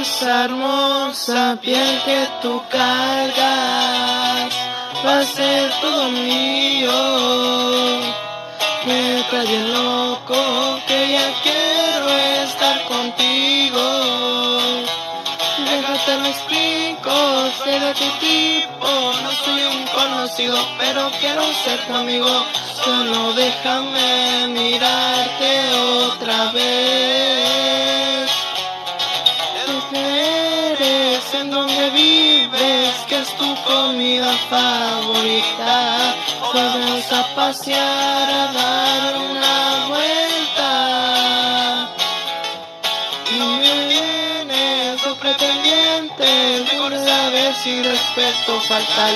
esa hermosa piel que tú cargas va a ser todo mío. Me trae loco que ya quiero estar contigo. Déjate lo explico, sé de tu tipo, no soy un conocido, pero quiero ser tu amigo. Solo déjame mirarte ¿En dónde vives? ¿Qué es tu comida favorita? Vamos a pasear, a dar una vuelta. Y vienes, oh pretendiente, por saber si respeto falta.